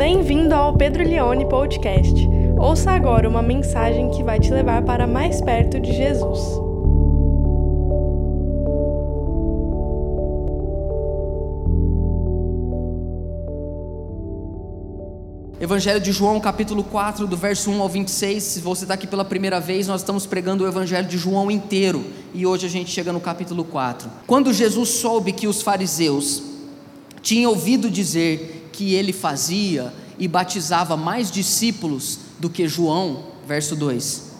Bem-vindo ao Pedro Leone Podcast. Ouça agora uma mensagem que vai te levar para mais perto de Jesus. Evangelho de João, capítulo 4, do verso 1 ao 26. Se você está aqui pela primeira vez, nós estamos pregando o Evangelho de João inteiro. E hoje a gente chega no capítulo 4. Quando Jesus soube que os fariseus tinham ouvido dizer que ele fazia e batizava mais discípulos do que João, verso 2.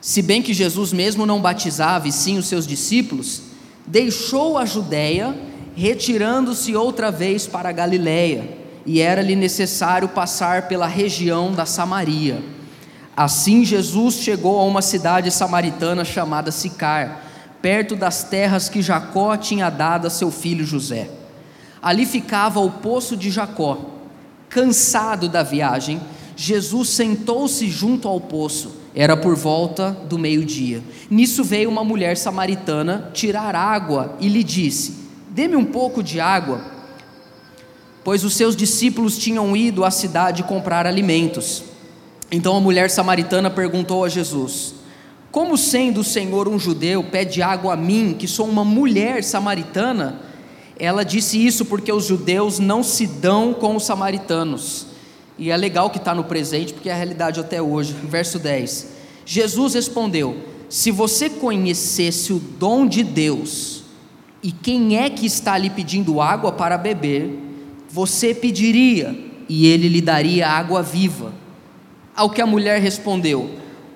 Se bem que Jesus mesmo não batizava, e sim os seus discípulos, deixou a Judéia, retirando-se outra vez para a Galiléia e era-lhe necessário passar pela região da Samaria. Assim Jesus chegou a uma cidade samaritana chamada Sicar, perto das terras que Jacó tinha dado a seu filho José. Ali ficava o poço de Jacó. Cansado da viagem, Jesus sentou-se junto ao poço. Era por volta do meio-dia. Nisso veio uma mulher samaritana tirar água e lhe disse: Dê-me um pouco de água pois os seus discípulos tinham ido à cidade comprar alimentos. Então a mulher samaritana perguntou a Jesus: Como sendo o Senhor um judeu, pede água a mim, que sou uma mulher samaritana? Ela disse isso porque os judeus não se dão com os samaritanos. E é legal que está no presente, porque é a realidade até hoje. Verso 10: Jesus respondeu: Se você conhecesse o dom de Deus, e quem é que está lhe pedindo água para beber, você pediria e ele lhe daria água viva. Ao que a mulher respondeu: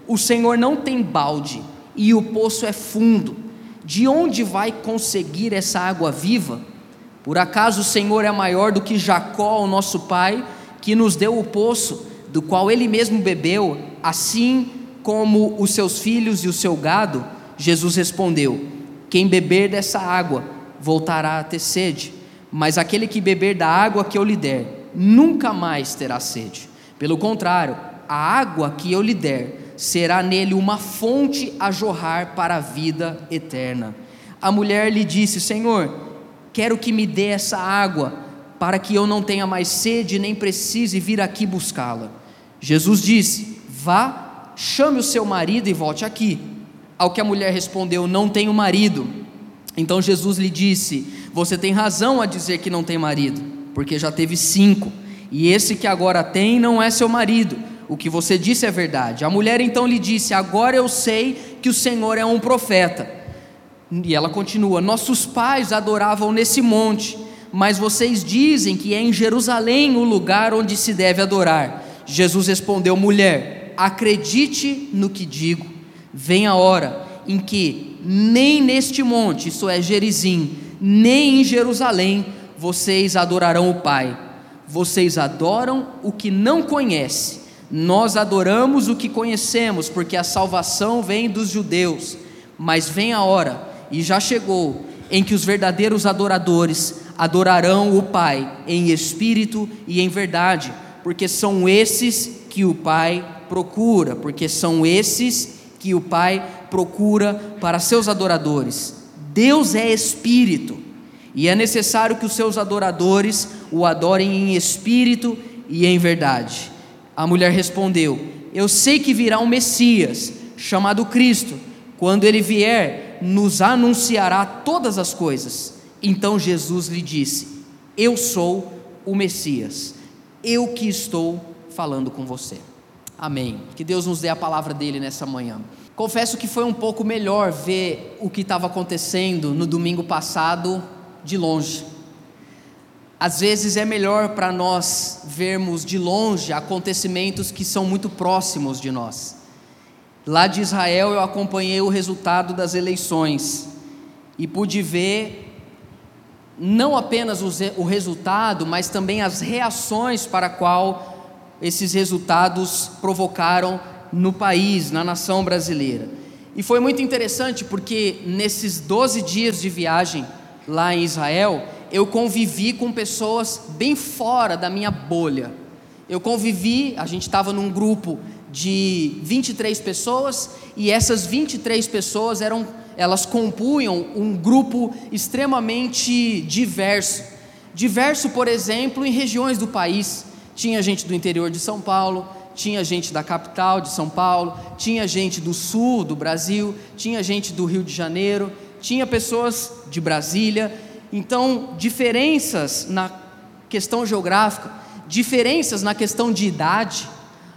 O Senhor não tem balde e o poço é fundo. De onde vai conseguir essa água viva? Por acaso o Senhor é maior do que Jacó, o nosso pai, que nos deu o poço, do qual ele mesmo bebeu, assim como os seus filhos e o seu gado? Jesus respondeu: Quem beber dessa água voltará a ter sede mas aquele que beber da água que eu lhe der, nunca mais terá sede. Pelo contrário, a água que eu lhe der será nele uma fonte a jorrar para a vida eterna. A mulher lhe disse: Senhor, quero que me dê essa água, para que eu não tenha mais sede nem precise vir aqui buscá-la. Jesus disse: Vá, chame o seu marido e volte aqui. Ao que a mulher respondeu: Não tenho marido. Então Jesus lhe disse: Você tem razão a dizer que não tem marido, porque já teve cinco, e esse que agora tem não é seu marido. O que você disse é verdade. A mulher então lhe disse: Agora eu sei que o Senhor é um profeta. E ela continua: Nossos pais adoravam nesse monte, mas vocês dizem que é em Jerusalém o lugar onde se deve adorar. Jesus respondeu: Mulher, acredite no que digo. Vem a hora em que nem neste monte, isso é Gerizim, nem em Jerusalém, vocês adorarão o Pai. Vocês adoram o que não conhece. Nós adoramos o que conhecemos, porque a salvação vem dos judeus. Mas vem a hora, e já chegou, em que os verdadeiros adoradores adorarão o Pai em espírito e em verdade, porque são esses que o Pai procura, porque são esses que o Pai procura para seus adoradores. Deus é espírito e é necessário que os seus adoradores o adorem em espírito e em verdade. A mulher respondeu: Eu sei que virá um Messias, chamado Cristo. Quando ele vier, nos anunciará todas as coisas. Então Jesus lhe disse: Eu sou o Messias, eu que estou falando com você. Amém. Que Deus nos dê a palavra dele nessa manhã. Confesso que foi um pouco melhor ver o que estava acontecendo no domingo passado de longe. Às vezes é melhor para nós vermos de longe acontecimentos que são muito próximos de nós. Lá de Israel eu acompanhei o resultado das eleições e pude ver não apenas o resultado, mas também as reações para qual esses resultados provocaram no país, na nação brasileira. E foi muito interessante porque nesses 12 dias de viagem lá em Israel, eu convivi com pessoas bem fora da minha bolha. Eu convivi, a gente estava num grupo de 23 pessoas e essas 23 pessoas eram elas compunham um grupo extremamente diverso. Diverso, por exemplo, em regiões do país Tinha gente do interior de São Paulo, tinha gente da capital de São Paulo, tinha gente do sul do Brasil, tinha gente do Rio de Janeiro, tinha pessoas de Brasília. Então, diferenças na questão geográfica, diferenças na questão de idade.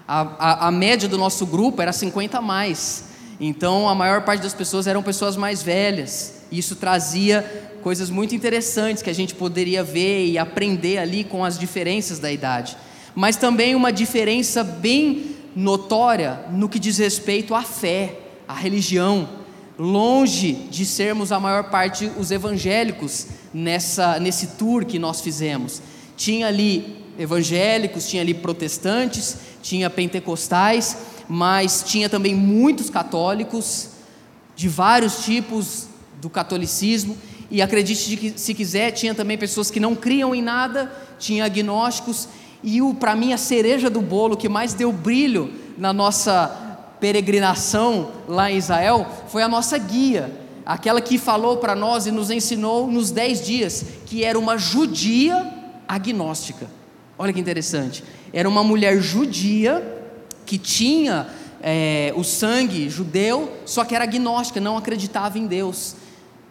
A, a, a média do nosso grupo era 50 a mais. Então, a maior parte das pessoas eram pessoas mais velhas. Isso trazia coisas muito interessantes que a gente poderia ver e aprender ali com as diferenças da idade mas também uma diferença bem notória no que diz respeito à fé, à religião. Longe de sermos a maior parte os evangélicos nessa, nesse tour que nós fizemos. Tinha ali evangélicos, tinha ali protestantes, tinha pentecostais, mas tinha também muitos católicos de vários tipos do catolicismo. E acredite que, se quiser, tinha também pessoas que não criam em nada, tinha agnósticos e para mim a cereja do bolo que mais deu brilho na nossa peregrinação lá em Israel foi a nossa guia, aquela que falou para nós e nos ensinou nos dez dias que era uma judia agnóstica. Olha que interessante. Era uma mulher judia que tinha é, o sangue judeu, só que era agnóstica, não acreditava em Deus,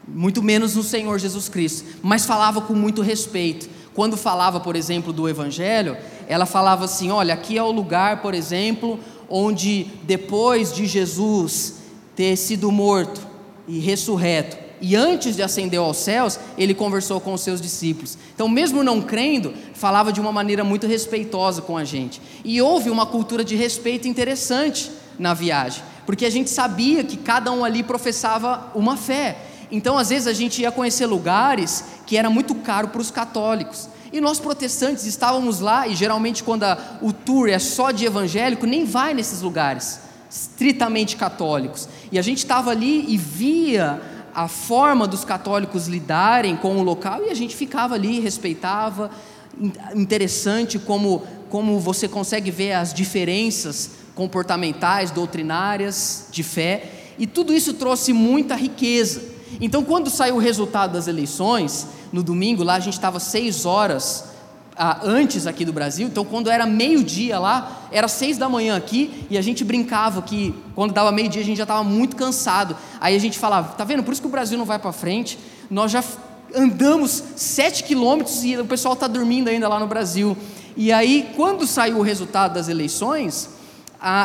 muito menos no Senhor Jesus Cristo, mas falava com muito respeito. Quando falava, por exemplo, do Evangelho, ela falava assim: olha, aqui é o lugar, por exemplo, onde depois de Jesus ter sido morto e ressurreto, e antes de ascender aos céus, ele conversou com os seus discípulos. Então, mesmo não crendo, falava de uma maneira muito respeitosa com a gente. E houve uma cultura de respeito interessante na viagem, porque a gente sabia que cada um ali professava uma fé. Então, às vezes, a gente ia conhecer lugares que era muito caro para os católicos. E nós protestantes estávamos lá, e geralmente, quando a, o tour é só de evangélico, nem vai nesses lugares, estritamente católicos. E a gente estava ali e via a forma dos católicos lidarem com o local, e a gente ficava ali, respeitava. Interessante como, como você consegue ver as diferenças comportamentais, doutrinárias, de fé, e tudo isso trouxe muita riqueza. Então, quando saiu o resultado das eleições, no domingo, lá a gente estava seis horas antes aqui do Brasil, então quando era meio-dia lá, era seis da manhã aqui, e a gente brincava que quando dava meio-dia a gente já estava muito cansado. Aí a gente falava, tá vendo? Por isso que o Brasil não vai para frente, nós já andamos sete quilômetros e o pessoal está dormindo ainda lá no Brasil. E aí, quando saiu o resultado das eleições,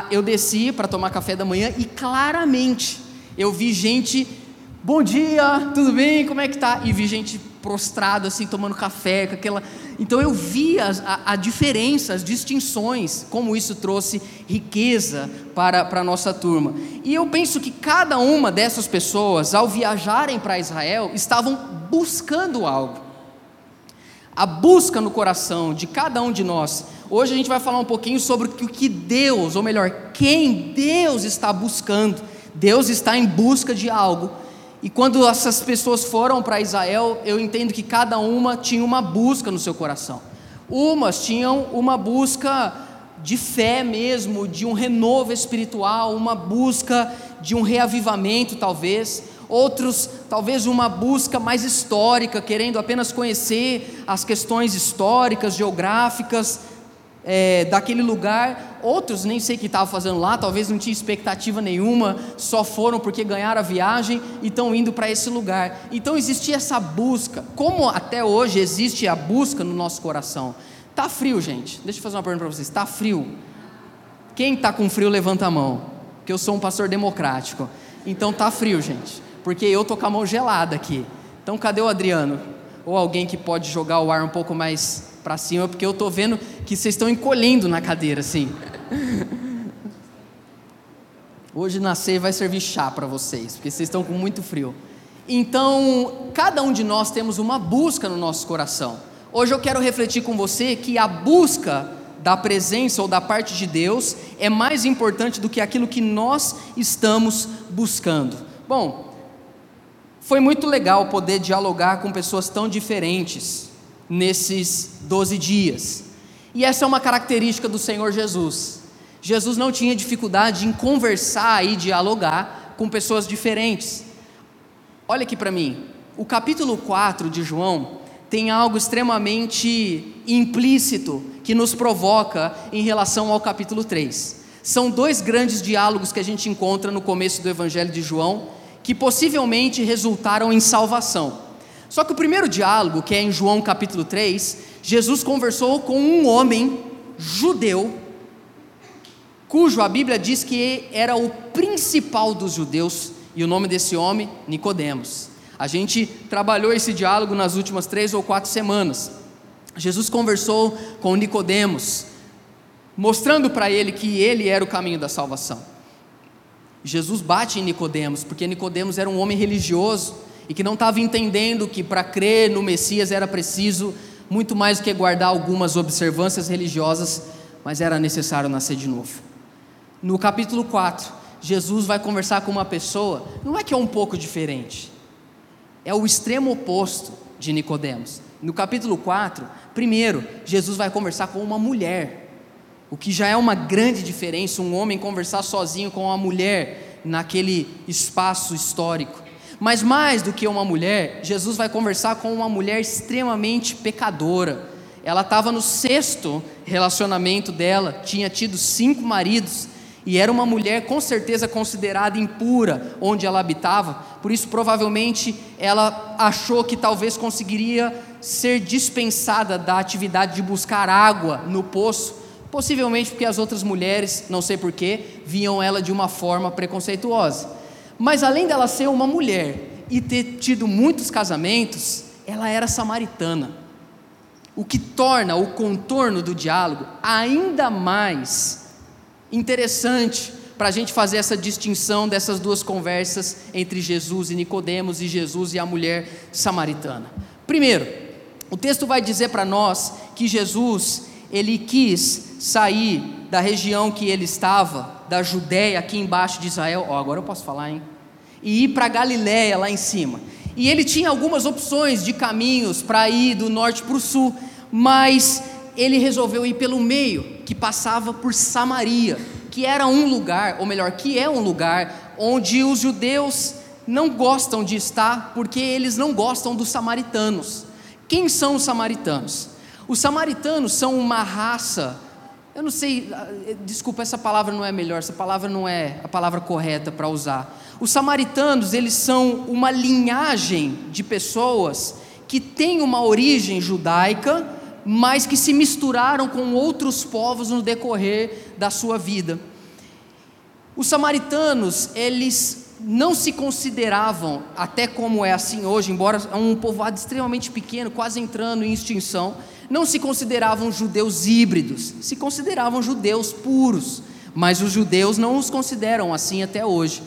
eu desci para tomar café da manhã e claramente eu vi gente Bom dia, tudo bem? Como é que tá? E vi gente prostrada assim, tomando café, com aquela. Então eu vi a, a, a diferença, as distinções, como isso trouxe riqueza para, para a nossa turma. E eu penso que cada uma dessas pessoas, ao viajarem para Israel, estavam buscando algo. A busca no coração de cada um de nós. Hoje a gente vai falar um pouquinho sobre o que Deus, ou melhor, quem Deus está buscando. Deus está em busca de algo e quando essas pessoas foram para Israel, eu entendo que cada uma tinha uma busca no seu coração. Umas tinham uma busca de fé mesmo, de um renovo espiritual, uma busca de um reavivamento, talvez. Outros, talvez uma busca mais histórica, querendo apenas conhecer as questões históricas, geográficas é, daquele lugar. Outros nem sei o que estavam fazendo lá, talvez não tinha expectativa nenhuma, só foram porque ganharam a viagem e estão indo para esse lugar. Então existia essa busca, como até hoje existe a busca no nosso coração. Tá frio, gente. Deixa eu fazer uma pergunta para vocês. Tá frio? Quem está com frio levanta a mão. Porque eu sou um pastor democrático. Então tá frio, gente. Porque eu tô com a mão gelada aqui. Então cadê o Adriano? Ou alguém que pode jogar o ar um pouco mais para cima, porque eu estou vendo que vocês estão encolhendo na cadeira, assim. Hoje na ceia vai servir chá para vocês, porque vocês estão com muito frio. Então, cada um de nós temos uma busca no nosso coração. Hoje eu quero refletir com você que a busca da presença ou da parte de Deus é mais importante do que aquilo que nós estamos buscando. Bom, foi muito legal poder dialogar com pessoas tão diferentes nesses 12 dias. E essa é uma característica do Senhor Jesus. Jesus não tinha dificuldade em conversar e dialogar com pessoas diferentes. Olha aqui para mim, o capítulo 4 de João tem algo extremamente implícito que nos provoca em relação ao capítulo 3. São dois grandes diálogos que a gente encontra no começo do Evangelho de João, que possivelmente resultaram em salvação. Só que o primeiro diálogo, que é em João capítulo 3, Jesus conversou com um homem judeu, cujo a Bíblia diz que era o principal dos judeus, e o nome desse homem, Nicodemos. A gente trabalhou esse diálogo nas últimas três ou quatro semanas. Jesus conversou com Nicodemos, mostrando para ele que ele era o caminho da salvação. Jesus bate em Nicodemos, porque Nicodemos era um homem religioso e que não estava entendendo que para crer no Messias era preciso muito mais do que guardar algumas observâncias religiosas, mas era necessário nascer de novo. No capítulo 4, Jesus vai conversar com uma pessoa, não é que é um pouco diferente, é o extremo oposto de Nicodemos. No capítulo 4, primeiro, Jesus vai conversar com uma mulher. O que já é uma grande diferença, um homem conversar sozinho com uma mulher naquele espaço histórico. Mas mais do que uma mulher, Jesus vai conversar com uma mulher extremamente pecadora. Ela estava no sexto relacionamento dela, tinha tido cinco maridos e era uma mulher com certeza considerada impura onde ela habitava, por isso provavelmente ela achou que talvez conseguiria ser dispensada da atividade de buscar água no poço, possivelmente porque as outras mulheres, não sei porquê, viam ela de uma forma preconceituosa. Mas além dela ser uma mulher e ter tido muitos casamentos, ela era samaritana. O que torna o contorno do diálogo ainda mais interessante para a gente fazer essa distinção dessas duas conversas entre Jesus e Nicodemos e Jesus e a mulher samaritana. Primeiro, o texto vai dizer para nós que Jesus ele quis sair da região que ele estava, da Judéia, aqui embaixo de Israel, oh, agora eu posso falar, hein? E ir para Galiléia, lá em cima. E ele tinha algumas opções de caminhos para ir do norte para o sul, mas ele resolveu ir pelo meio, que passava por Samaria, que era um lugar, ou melhor, que é um lugar onde os judeus não gostam de estar, porque eles não gostam dos samaritanos. Quem são os samaritanos? Os samaritanos são uma raça, eu não sei, desculpa, essa palavra não é melhor, essa palavra não é a palavra correta para usar. Os samaritanos, eles são uma linhagem de pessoas que têm uma origem judaica, mas que se misturaram com outros povos no decorrer da sua vida. Os samaritanos, eles não se consideravam, até como é assim hoje, embora é um povoado extremamente pequeno, quase entrando em extinção, não se consideravam judeus híbridos, se consideravam judeus puros, mas os judeus não os consideram assim até hoje.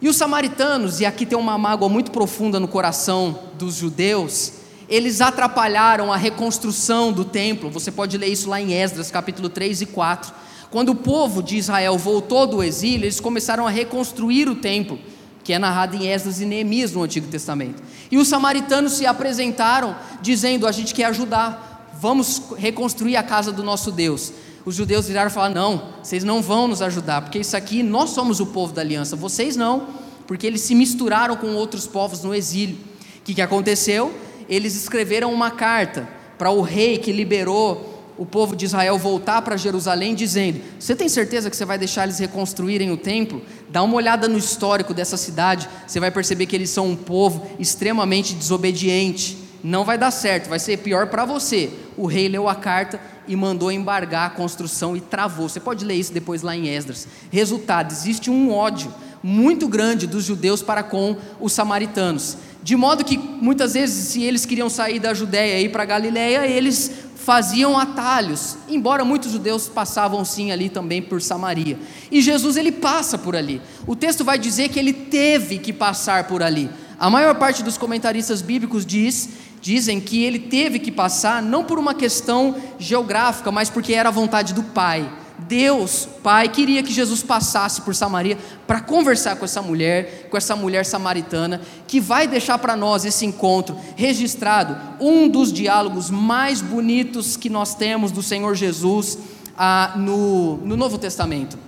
E os samaritanos, e aqui tem uma mágoa muito profunda no coração dos judeus, eles atrapalharam a reconstrução do templo. Você pode ler isso lá em Esdras, capítulo 3 e 4. Quando o povo de Israel voltou do exílio, eles começaram a reconstruir o templo, que é narrado em Esdras e Neemias no Antigo Testamento. E os samaritanos se apresentaram dizendo: A gente quer ajudar, vamos reconstruir a casa do nosso Deus. Os judeus viraram e falaram: Não, vocês não vão nos ajudar, porque isso aqui nós somos o povo da aliança, vocês não, porque eles se misturaram com outros povos no exílio. O que, que aconteceu? eles escreveram uma carta para o rei que liberou o povo de Israel voltar para Jerusalém, dizendo: Você tem certeza que você vai deixar eles reconstruírem o templo? Dá uma olhada no histórico dessa cidade, você vai perceber que eles são um povo extremamente desobediente. Não vai dar certo, vai ser pior para você. O rei leu a carta e mandou embargar a construção e travou. Você pode ler isso depois lá em Esdras. Resultado: existe um ódio muito grande dos judeus para com os samaritanos. De modo que muitas vezes, se eles queriam sair da Judéia e ir para Galiléia, eles faziam atalhos, embora muitos judeus passavam sim ali também por Samaria. E Jesus ele passa por ali. O texto vai dizer que ele teve que passar por ali. A maior parte dos comentaristas bíblicos diz, dizem que ele teve que passar não por uma questão geográfica, mas porque era a vontade do Pai. Deus, Pai, queria que Jesus passasse por Samaria para conversar com essa mulher, com essa mulher samaritana, que vai deixar para nós esse encontro registrado, um dos diálogos mais bonitos que nós temos do Senhor Jesus ah, no, no Novo Testamento.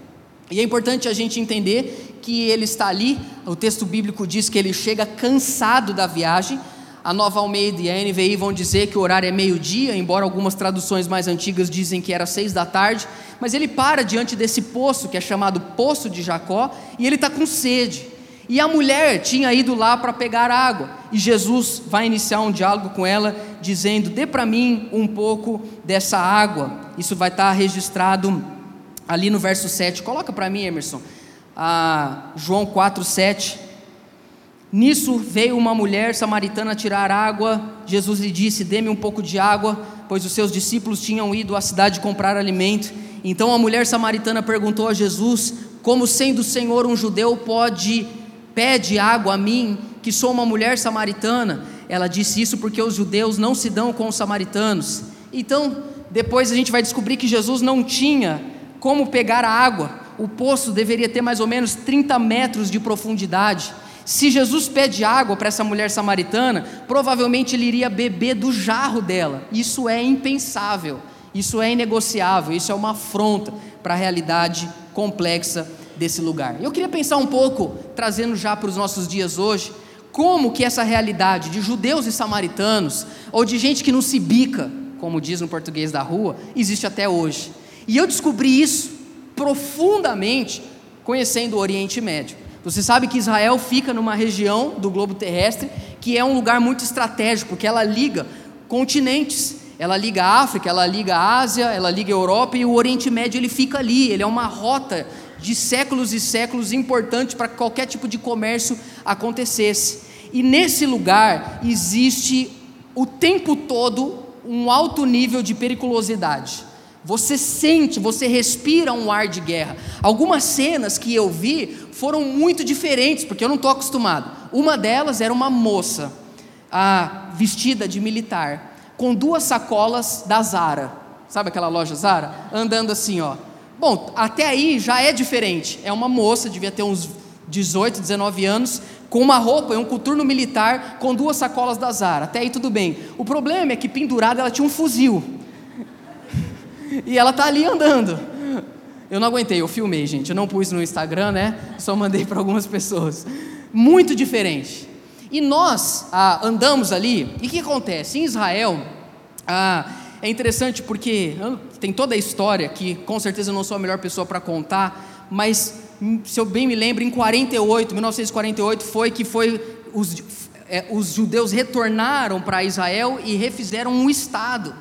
E é importante a gente entender que ele está ali, o texto bíblico diz que ele chega cansado da viagem, A Nova Almeida e a NVI vão dizer que o horário é meio-dia, embora algumas traduções mais antigas dizem que era seis da tarde. Mas ele para diante desse poço, que é chamado Poço de Jacó, e ele está com sede. E a mulher tinha ido lá para pegar água. E Jesus vai iniciar um diálogo com ela, dizendo: Dê para mim um pouco dessa água. Isso vai estar tá registrado ali no verso 7. Coloca para mim, Emerson. Ah, João 4, 7. Nisso veio uma mulher samaritana tirar água. Jesus lhe disse: Dê-me um pouco de água, pois os seus discípulos tinham ido à cidade comprar alimento. Então a mulher samaritana perguntou a Jesus: Como sendo o Senhor um judeu pode pede água a mim, que sou uma mulher samaritana? Ela disse isso porque os judeus não se dão com os samaritanos. Então, depois a gente vai descobrir que Jesus não tinha como pegar a água. O poço deveria ter mais ou menos 30 metros de profundidade. Se Jesus pede água para essa mulher samaritana, provavelmente ele iria beber do jarro dela. Isso é impensável, isso é inegociável, isso é uma afronta para a realidade complexa desse lugar. Eu queria pensar um pouco, trazendo já para os nossos dias hoje, como que essa realidade de judeus e samaritanos, ou de gente que não se bica, como diz no português da rua, existe até hoje. E eu descobri isso profundamente conhecendo o Oriente Médio. Você sabe que Israel fica numa região do globo terrestre que é um lugar muito estratégico, porque ela liga continentes. Ela liga a África, ela liga a Ásia, ela liga a Europa e o Oriente Médio ele fica ali. Ele é uma rota de séculos e séculos importante para que qualquer tipo de comércio acontecesse. E nesse lugar existe o tempo todo um alto nível de periculosidade. Você sente, você respira um ar de guerra. Algumas cenas que eu vi foram muito diferentes, porque eu não estou acostumado. Uma delas era uma moça, vestida de militar, com duas sacolas da Zara. Sabe aquela loja Zara? Andando assim, ó. Bom, até aí já é diferente. É uma moça, devia ter uns 18, 19 anos, com uma roupa e um coturno militar, com duas sacolas da Zara. Até aí tudo bem. O problema é que pendurada ela tinha um fuzil. E ela tá ali andando. Eu não aguentei, eu filmei, gente. Eu não pus no Instagram, né? Só mandei para algumas pessoas. Muito diferente. E nós ah, andamos ali, e o que acontece? Em Israel, ah, é interessante porque tem toda a história que com certeza eu não sou a melhor pessoa para contar, mas hum, se eu bem me lembro, em 48, 1948 foi que foi os, é, os judeus retornaram para Israel e refizeram um estado.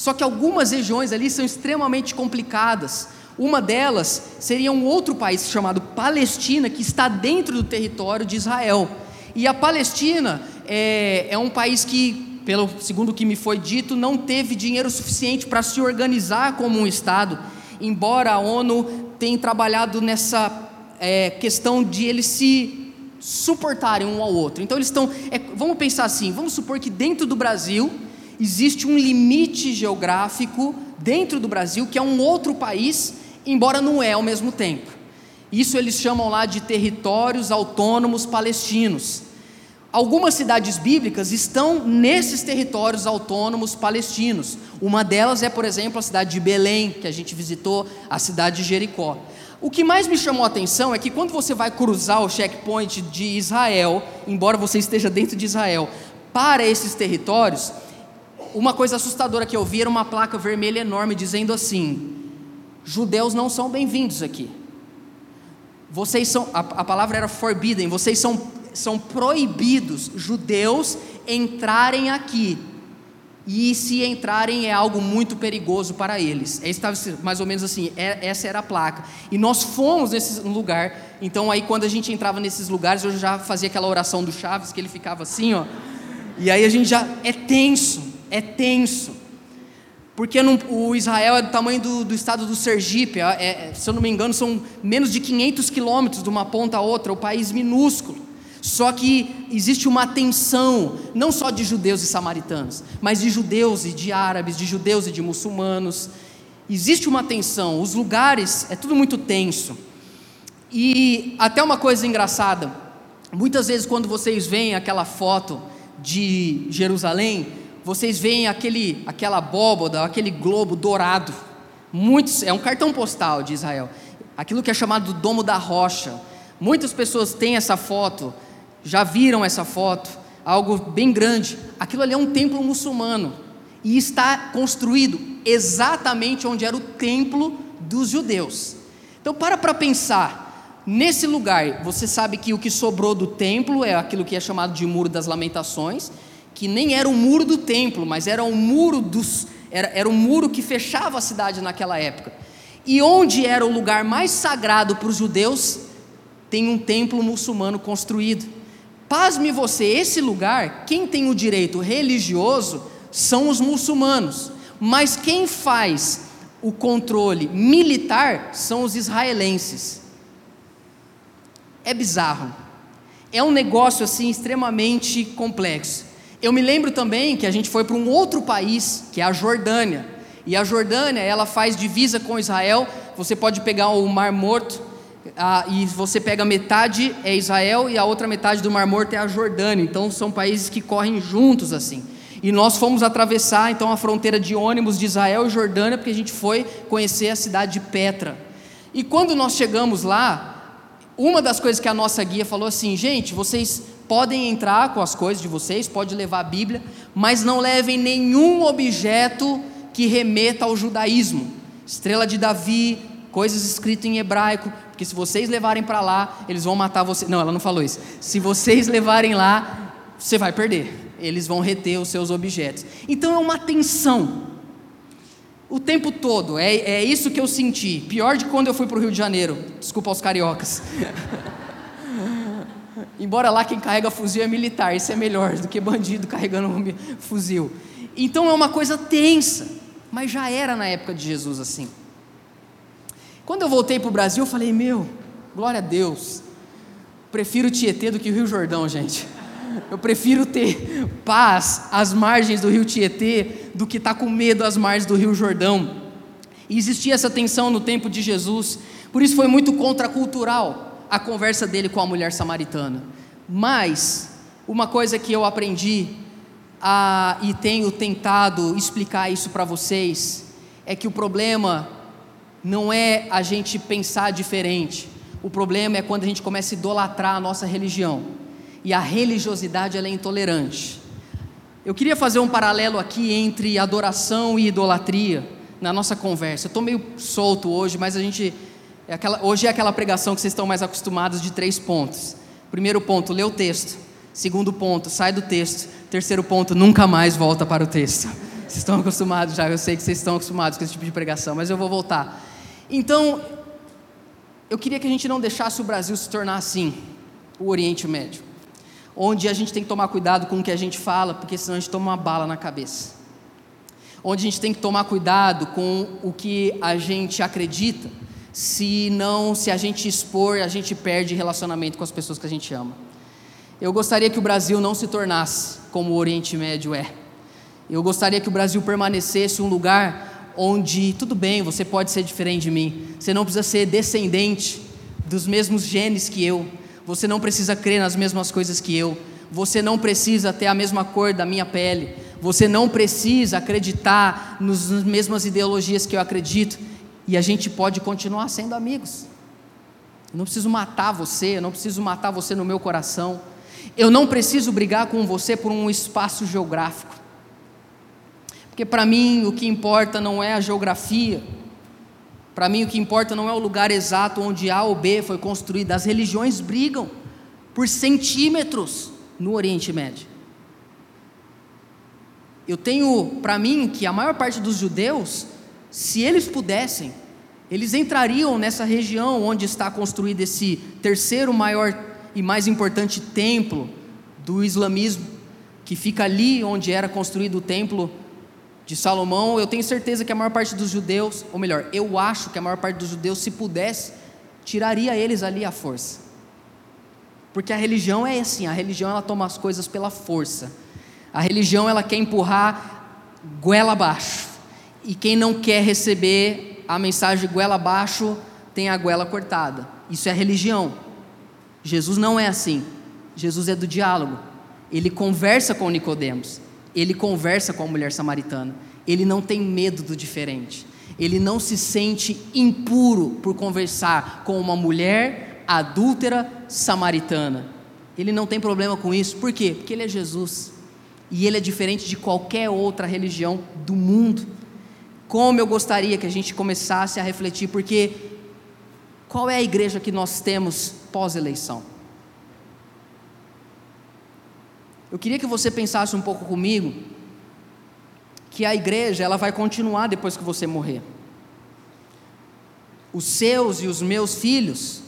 Só que algumas regiões ali são extremamente complicadas. Uma delas seria um outro país chamado Palestina, que está dentro do território de Israel. E a Palestina é, é um país que, pelo segundo o que me foi dito, não teve dinheiro suficiente para se organizar como um Estado, embora a ONU tenha trabalhado nessa é, questão de eles se suportarem um ao outro. Então eles estão. É, vamos pensar assim: vamos supor que dentro do Brasil existe um limite geográfico dentro do Brasil que é um outro país, embora não é ao mesmo tempo. Isso eles chamam lá de territórios autônomos palestinos. Algumas cidades bíblicas estão nesses territórios autônomos palestinos. Uma delas é, por exemplo, a cidade de Belém, que a gente visitou, a cidade de Jericó. O que mais me chamou a atenção é que quando você vai cruzar o checkpoint de Israel, embora você esteja dentro de Israel, para esses territórios, uma coisa assustadora que eu vi era uma placa vermelha enorme dizendo assim: judeus não são bem-vindos aqui. Vocês são, a, a, palavra era forbidden, vocês são, são proibidos, judeus, entrarem aqui. E se entrarem é algo muito perigoso para eles. Estava mais ou menos assim, é, essa era a placa. E nós fomos nesse lugar. Então aí quando a gente entrava nesses lugares, eu já fazia aquela oração do Chaves, que ele ficava assim, ó. E aí a gente já é tenso é tenso. Porque não, o Israel é do tamanho do, do estado do Sergipe, é, é, se eu não me engano, são menos de 500 quilômetros de uma ponta a outra, o país minúsculo. Só que existe uma tensão, não só de judeus e samaritanos, mas de judeus e de árabes, de judeus e de muçulmanos. Existe uma tensão, os lugares, é tudo muito tenso. E até uma coisa engraçada, muitas vezes quando vocês veem aquela foto de Jerusalém, vocês veem aquele, aquela abóboda, aquele globo dourado. Muitos, é um cartão postal de Israel. Aquilo que é chamado do Domo da Rocha. Muitas pessoas têm essa foto, já viram essa foto. algo bem grande. Aquilo ali é um templo muçulmano e está construído exatamente onde era o templo dos judeus. Então, para para pensar. Nesse lugar, você sabe que o que sobrou do templo é aquilo que é chamado de Muro das Lamentações, que nem era o muro do templo, mas era o muro dos era, era o muro que fechava a cidade naquela época. E onde era o lugar mais sagrado para os judeus, tem um templo muçulmano construído. Pasme você, esse lugar, quem tem o direito religioso são os muçulmanos, mas quem faz o controle militar são os israelenses. É bizarro. É um negócio assim extremamente complexo. Eu me lembro também que a gente foi para um outro país, que é a Jordânia. E a Jordânia, ela faz divisa com Israel. Você pode pegar o Mar Morto e você pega metade é Israel e a outra metade do Mar Morto é a Jordânia. Então são países que correm juntos assim. E nós fomos atravessar então a fronteira de ônibus de Israel e Jordânia porque a gente foi conhecer a cidade de Petra. E quando nós chegamos lá, uma das coisas que a nossa guia falou assim, gente, vocês podem entrar com as coisas de vocês, pode levar a Bíblia, mas não levem nenhum objeto que remeta ao judaísmo. Estrela de Davi, coisas escritas em hebraico, porque se vocês levarem para lá, eles vão matar você. Não, ela não falou isso. Se vocês levarem lá, você vai perder. Eles vão reter os seus objetos. Então é uma tensão. O tempo todo, é, é isso que eu senti. Pior de quando eu fui para o Rio de Janeiro. Desculpa aos cariocas. Embora lá quem carrega fuzil é militar, isso é melhor do que bandido carregando um fuzil. Então é uma coisa tensa, mas já era na época de Jesus assim. Quando eu voltei para o Brasil, eu falei: Meu, glória a Deus, prefiro Tietê do que o Rio Jordão, gente. Eu prefiro ter paz às margens do rio Tietê do que estar tá com medo às margens do rio Jordão. E existia essa tensão no tempo de Jesus, por isso foi muito contracultural a conversa dele com a mulher samaritana. Mas, uma coisa que eu aprendi a, e tenho tentado explicar isso para vocês, é que o problema não é a gente pensar diferente, o problema é quando a gente começa a idolatrar a nossa religião, e a religiosidade ela é intolerante. Eu queria fazer um paralelo aqui entre adoração e idolatria na nossa conversa. Eu estou meio solto hoje, mas a gente é aquela, hoje é aquela pregação que vocês estão mais acostumados de três pontos. Primeiro ponto, lê o texto. Segundo ponto, sai do texto. Terceiro ponto, nunca mais volta para o texto. Vocês estão acostumados já, eu sei que vocês estão acostumados com esse tipo de pregação, mas eu vou voltar. Então, eu queria que a gente não deixasse o Brasil se tornar assim, o Oriente Médio, onde a gente tem que tomar cuidado com o que a gente fala, porque senão a gente toma uma bala na cabeça. Onde a gente tem que tomar cuidado com o que a gente acredita, se não, se a gente expor, a gente perde relacionamento com as pessoas que a gente ama. Eu gostaria que o Brasil não se tornasse como o Oriente Médio é. Eu gostaria que o Brasil permanecesse um lugar onde, tudo bem, você pode ser diferente de mim, você não precisa ser descendente dos mesmos genes que eu, você não precisa crer nas mesmas coisas que eu, você não precisa ter a mesma cor da minha pele, você não precisa acreditar nas mesmas ideologias que eu acredito, e a gente pode continuar sendo amigos. Eu não preciso matar você, eu não preciso matar você no meu coração. Eu não preciso brigar com você por um espaço geográfico. Porque para mim o que importa não é a geografia. Para mim o que importa não é o lugar exato onde A ou B foi construída. As religiões brigam por centímetros no Oriente Médio. Eu tenho para mim que a maior parte dos judeus se eles pudessem, eles entrariam nessa região onde está construído esse terceiro maior e mais importante templo do islamismo, que fica ali onde era construído o templo de Salomão. Eu tenho certeza que a maior parte dos judeus, ou melhor, eu acho que a maior parte dos judeus, se pudesse, tiraria eles ali à força. Porque a religião é assim, a religião ela toma as coisas pela força. A religião ela quer empurrar goela abaixo. E quem não quer receber a mensagem goela abaixo, tem a goela cortada. Isso é religião. Jesus não é assim. Jesus é do diálogo. Ele conversa com Nicodemos. Ele conversa com a mulher samaritana. Ele não tem medo do diferente. Ele não se sente impuro por conversar com uma mulher adúltera samaritana. Ele não tem problema com isso. Por quê? Porque ele é Jesus. E ele é diferente de qualquer outra religião do mundo. Como eu gostaria que a gente começasse a refletir, porque qual é a igreja que nós temos pós-eleição? Eu queria que você pensasse um pouco comigo que a igreja ela vai continuar depois que você morrer. Os seus e os meus filhos,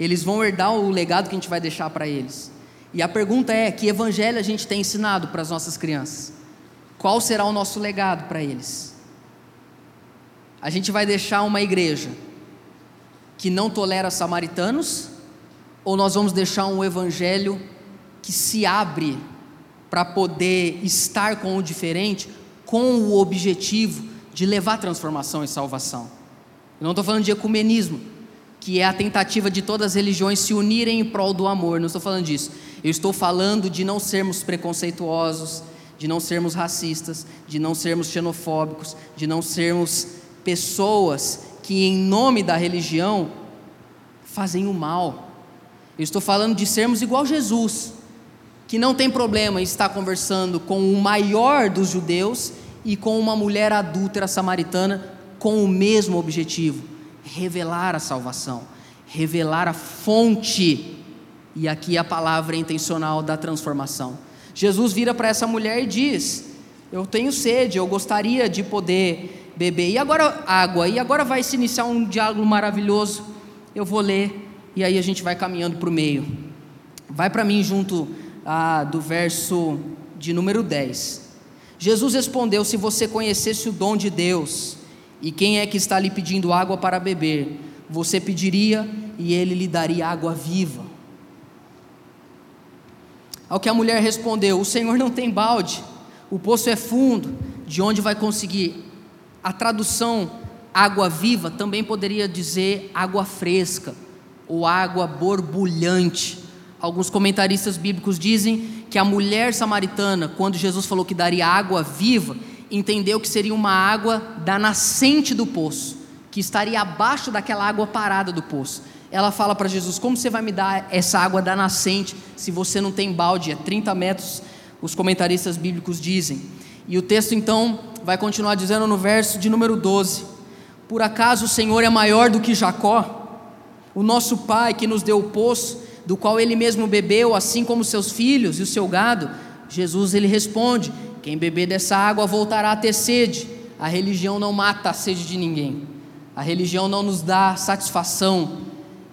eles vão herdar o legado que a gente vai deixar para eles. E a pergunta é: que evangelho a gente tem ensinado para as nossas crianças? Qual será o nosso legado para eles? A gente vai deixar uma igreja que não tolera samaritanos? Ou nós vamos deixar um evangelho que se abre para poder estar com o diferente, com o objetivo de levar transformação e salvação? Eu não estou falando de ecumenismo, que é a tentativa de todas as religiões se unirem em prol do amor, não estou falando disso. Eu estou falando de não sermos preconceituosos, de não sermos racistas, de não sermos xenofóbicos, de não sermos pessoas que, em nome da religião, fazem o mal. Eu estou falando de sermos igual Jesus, que não tem problema em estar conversando com o maior dos judeus e com uma mulher adúltera samaritana com o mesmo objetivo: revelar a salvação, revelar a fonte. E aqui a palavra intencional da transformação. Jesus vira para essa mulher e diz: Eu tenho sede, eu gostaria de poder beber. E agora água. E agora vai se iniciar um diálogo maravilhoso. Eu vou ler e aí a gente vai caminhando para o meio. Vai para mim junto ah, do verso de número 10. Jesus respondeu: Se você conhecesse o dom de Deus e quem é que está lhe pedindo água para beber, você pediria e ele lhe daria água viva. Ao que a mulher respondeu: O Senhor não tem balde, o poço é fundo, de onde vai conseguir? A tradução água viva também poderia dizer água fresca ou água borbulhante. Alguns comentaristas bíblicos dizem que a mulher samaritana, quando Jesus falou que daria água viva, entendeu que seria uma água da nascente do poço, que estaria abaixo daquela água parada do poço. Ela fala para Jesus: Como você vai me dar essa água da nascente se você não tem balde? É 30 metros, os comentaristas bíblicos dizem. E o texto então vai continuar dizendo no verso de número 12: Por acaso o Senhor é maior do que Jacó, o nosso pai que nos deu o poço, do qual ele mesmo bebeu, assim como seus filhos e o seu gado? Jesus ele responde: quem beber dessa água voltará a ter sede. A religião não mata a sede de ninguém. A religião não nos dá satisfação.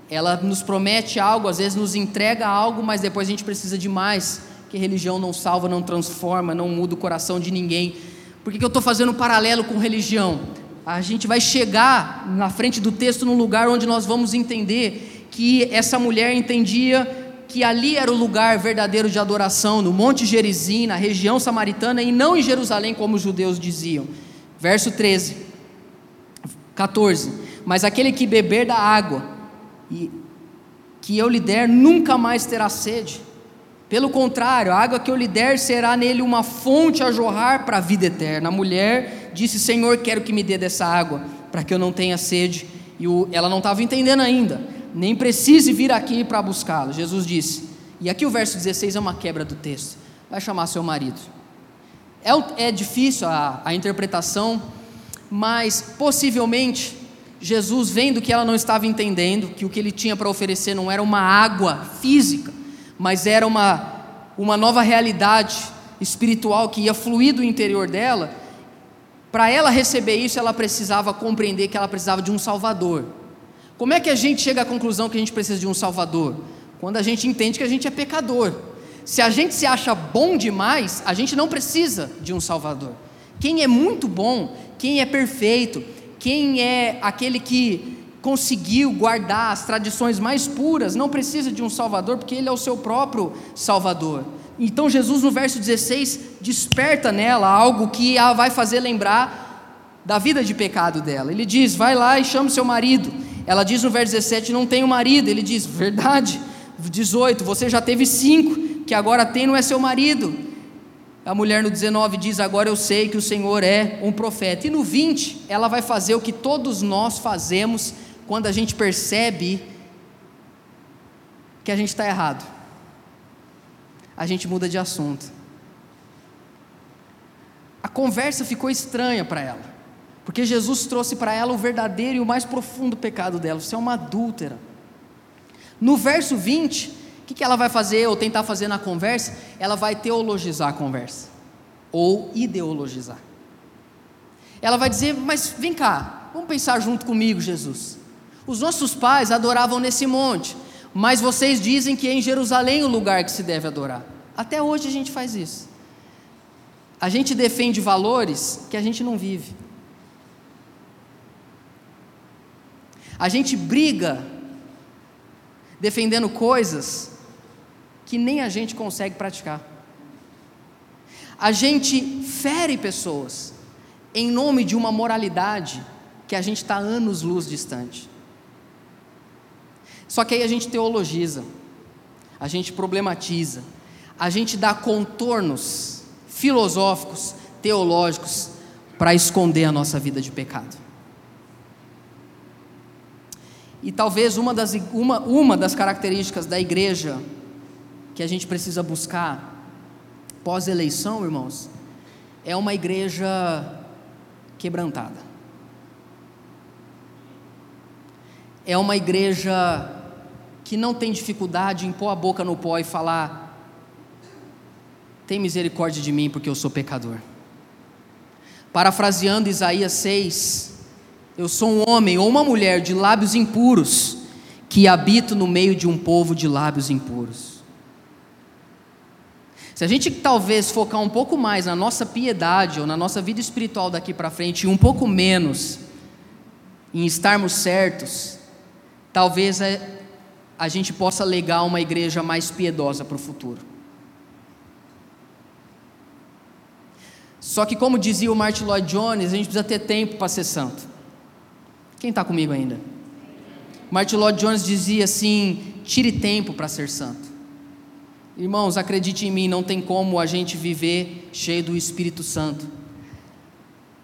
Ela nos promete algo, às vezes nos entrega algo, mas depois a gente precisa de mais. Que religião não salva, não transforma, não muda o coração de ninguém. Por que, que eu estou fazendo um paralelo com religião? A gente vai chegar na frente do texto num lugar onde nós vamos entender que essa mulher entendia que ali era o lugar verdadeiro de adoração, no Monte Gerizim, na região samaritana, e não em Jerusalém, como os judeus diziam. Verso 13, 14: Mas aquele que beber da água e que eu lhe der, nunca mais terá sede. Pelo contrário, a água que eu lhe der será nele uma fonte a jorrar para a vida eterna. A mulher disse: Senhor, quero que me dê dessa água, para que eu não tenha sede. E ela não estava entendendo ainda nem precise vir aqui para buscá-lo. Jesus disse, e aqui o verso 16 é uma quebra do texto: vai chamar seu marido. É, é difícil a, a interpretação, mas possivelmente Jesus, vendo que ela não estava entendendo, que o que ele tinha para oferecer não era uma água física, mas era uma, uma nova realidade espiritual que ia fluir do interior dela, para ela receber isso, ela precisava compreender que ela precisava de um Salvador. Como é que a gente chega à conclusão que a gente precisa de um Salvador? Quando a gente entende que a gente é pecador. Se a gente se acha bom demais, a gente não precisa de um Salvador. Quem é muito bom, quem é perfeito, quem é aquele que conseguiu guardar as tradições mais puras, não precisa de um Salvador, porque Ele é o seu próprio Salvador. Então Jesus, no verso 16, desperta nela algo que a vai fazer lembrar da vida de pecado dela. Ele diz: Vai lá e chama seu marido. Ela diz no verso 17: Não tenho marido. Ele diz: Verdade. 18: Você já teve cinco, que agora tem não é seu marido. A mulher no 19 diz: Agora eu sei que o Senhor é um profeta. E no 20, ela vai fazer o que todos nós fazemos quando a gente percebe que a gente está errado. a gente muda de assunto. A conversa ficou estranha para ela, porque Jesus trouxe para ela o verdadeiro e o mais profundo pecado dela: você é uma adúltera. No verso 20, o que, que ela vai fazer ou tentar fazer na conversa? Ela vai teologizar a conversa, ou ideologizar. Ela vai dizer: Mas vem cá, vamos pensar junto comigo, Jesus. Os nossos pais adoravam nesse monte, mas vocês dizem que é em Jerusalém o lugar que se deve adorar. Até hoje a gente faz isso. A gente defende valores que a gente não vive. A gente briga defendendo coisas que nem a gente consegue praticar. A gente fere pessoas em nome de uma moralidade que a gente está anos luz distante. Só que aí a gente teologiza, a gente problematiza, a gente dá contornos filosóficos, teológicos, para esconder a nossa vida de pecado. E talvez uma das, uma, uma das características da igreja que a gente precisa buscar pós-eleição, irmãos, é uma igreja quebrantada. É uma igreja que não tem dificuldade em pôr a boca no pó e falar: tem misericórdia de mim porque eu sou pecador. Parafraseando Isaías 6, eu sou um homem ou uma mulher de lábios impuros que habito no meio de um povo de lábios impuros. Se a gente talvez focar um pouco mais na nossa piedade ou na nossa vida espiritual daqui para frente e um pouco menos em estarmos certos, talvez é, a gente possa legar uma igreja mais piedosa para o futuro. Só que, como dizia o Martin Lloyd Jones, a gente precisa ter tempo para ser santo. Quem está comigo ainda? Martin Lloyd Jones dizia assim: tire tempo para ser santo. Irmãos, acredite em mim, não tem como a gente viver cheio do Espírito Santo,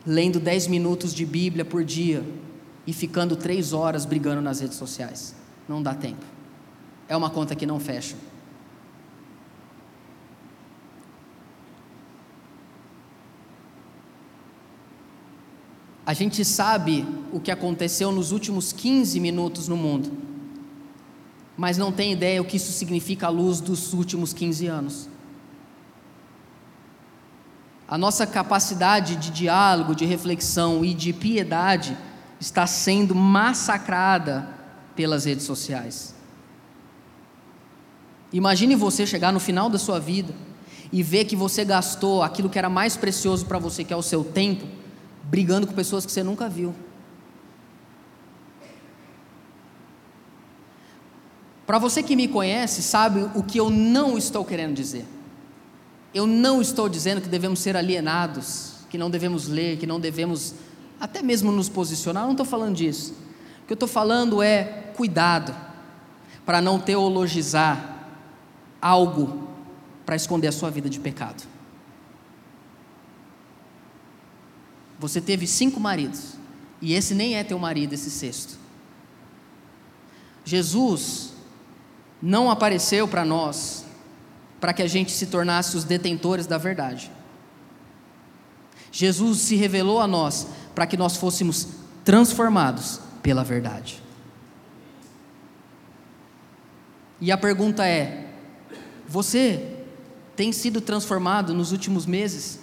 lendo 10 minutos de Bíblia por dia e ficando três horas brigando nas redes sociais. Não dá tempo. É uma conta que não fecha. A gente sabe o que aconteceu nos últimos 15 minutos no mundo mas não tem ideia o que isso significa à luz dos últimos 15 anos. A nossa capacidade de diálogo, de reflexão e de piedade está sendo massacrada pelas redes sociais. Imagine você chegar no final da sua vida e ver que você gastou aquilo que era mais precioso para você, que é o seu tempo, brigando com pessoas que você nunca viu. Para você que me conhece, sabe o que eu não estou querendo dizer. Eu não estou dizendo que devemos ser alienados, que não devemos ler, que não devemos até mesmo nos posicionar, eu não estou falando disso. O que eu estou falando é cuidado para não teologizar algo para esconder a sua vida de pecado. Você teve cinco maridos, e esse nem é teu marido, esse sexto. Jesus não apareceu para nós para que a gente se tornasse os detentores da verdade. Jesus se revelou a nós para que nós fôssemos transformados pela verdade. E a pergunta é: você tem sido transformado nos últimos meses?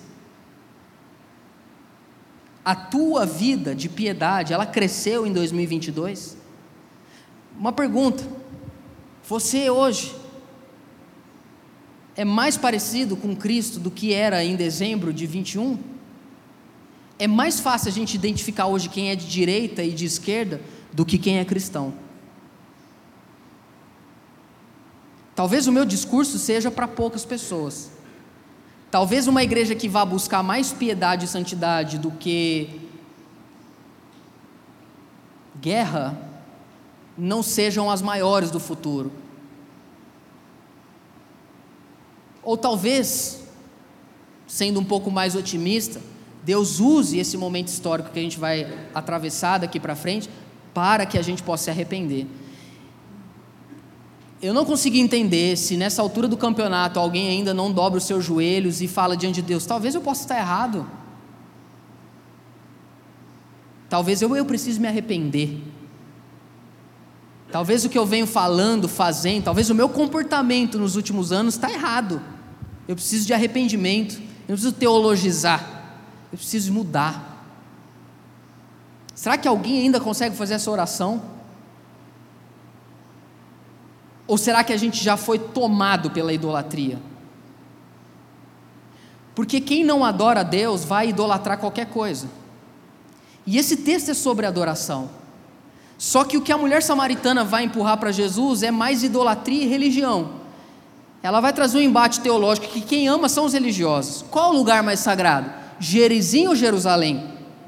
A tua vida de piedade, ela cresceu em 2022? Uma pergunta: você hoje é mais parecido com Cristo do que era em dezembro de 21? É mais fácil a gente identificar hoje quem é de direita e de esquerda do que quem é cristão. Talvez o meu discurso seja para poucas pessoas. Talvez uma igreja que vá buscar mais piedade e santidade do que guerra não sejam as maiores do futuro. Ou talvez, sendo um pouco mais otimista, Deus use esse momento histórico que a gente vai atravessar daqui para frente para que a gente possa se arrepender. Eu não consegui entender se nessa altura do campeonato alguém ainda não dobra os seus joelhos e fala diante de Deus: talvez eu possa estar errado. Talvez eu, eu precise me arrepender. Talvez o que eu venho falando, fazendo, talvez o meu comportamento nos últimos anos está errado. Eu preciso de arrependimento. Eu não preciso teologizar. Eu preciso mudar. Será que alguém ainda consegue fazer essa oração? Ou será que a gente já foi tomado pela idolatria? Porque quem não adora a Deus vai idolatrar qualquer coisa. E esse texto é sobre adoração. Só que o que a mulher samaritana vai empurrar para Jesus é mais idolatria e religião. Ela vai trazer um embate teológico que quem ama são os religiosos. Qual o lugar mais sagrado? Gerizim ou Jerusalém?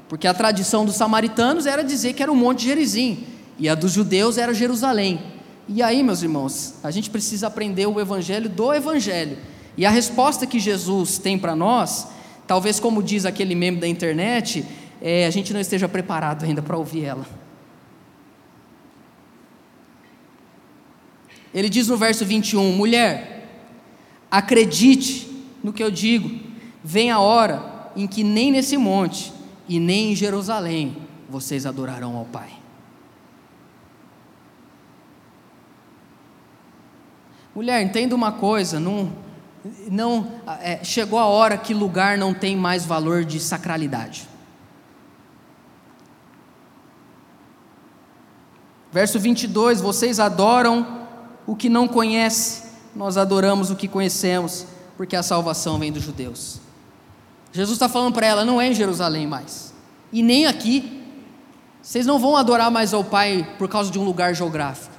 Porque a tradição dos samaritanos era dizer que era o Monte Gerizim, e a dos judeus era Jerusalém. E aí, meus irmãos, a gente precisa aprender o evangelho do evangelho. E a resposta que Jesus tem para nós, talvez como diz aquele membro da internet, é, a gente não esteja preparado ainda para ouvir ela. Ele diz no verso 21: Mulher, acredite no que eu digo, vem a hora em que nem nesse monte e nem em Jerusalém vocês adorarão ao Pai. Mulher, entenda uma coisa, não, não é, chegou a hora que lugar não tem mais valor de sacralidade. Verso 22: Vocês adoram o que não conhece, nós adoramos o que conhecemos, porque a salvação vem dos judeus. Jesus está falando para ela: não é em Jerusalém mais, e nem aqui. Vocês não vão adorar mais ao Pai por causa de um lugar geográfico.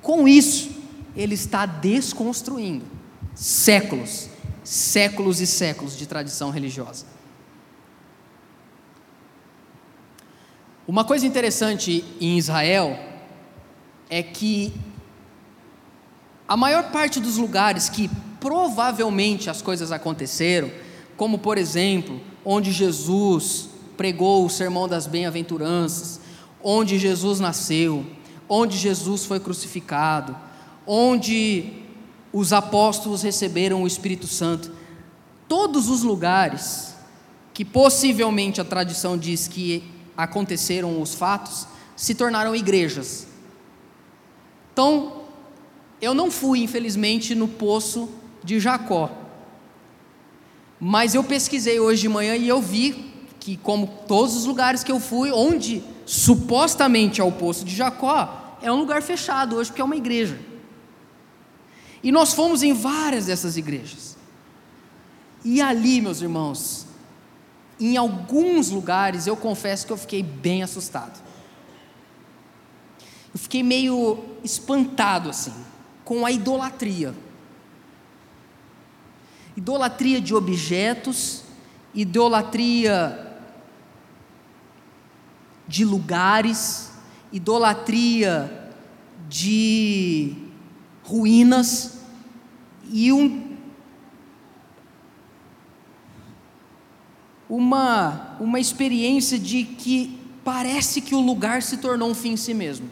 Com isso, ele está desconstruindo séculos, séculos e séculos de tradição religiosa. Uma coisa interessante em Israel é que a maior parte dos lugares que provavelmente as coisas aconteceram, como por exemplo, onde Jesus pregou o sermão das bem-aventuranças, onde Jesus nasceu, onde Jesus foi crucificado, onde os apóstolos receberam o Espírito Santo, todos os lugares que possivelmente a tradição diz que aconteceram os fatos, se tornaram igrejas. Então, eu não fui, infelizmente, no poço de Jacó, mas eu pesquisei hoje de manhã e eu vi que, como todos os lugares que eu fui, onde supostamente é o poço de Jacó, é um lugar fechado hoje, porque é uma igreja. E nós fomos em várias dessas igrejas. E ali, meus irmãos, em alguns lugares eu confesso que eu fiquei bem assustado. Eu fiquei meio espantado assim, com a idolatria. Idolatria de objetos, idolatria de lugares, idolatria de ruínas e um, uma, uma experiência de que parece que o lugar se tornou um fim em si mesmo.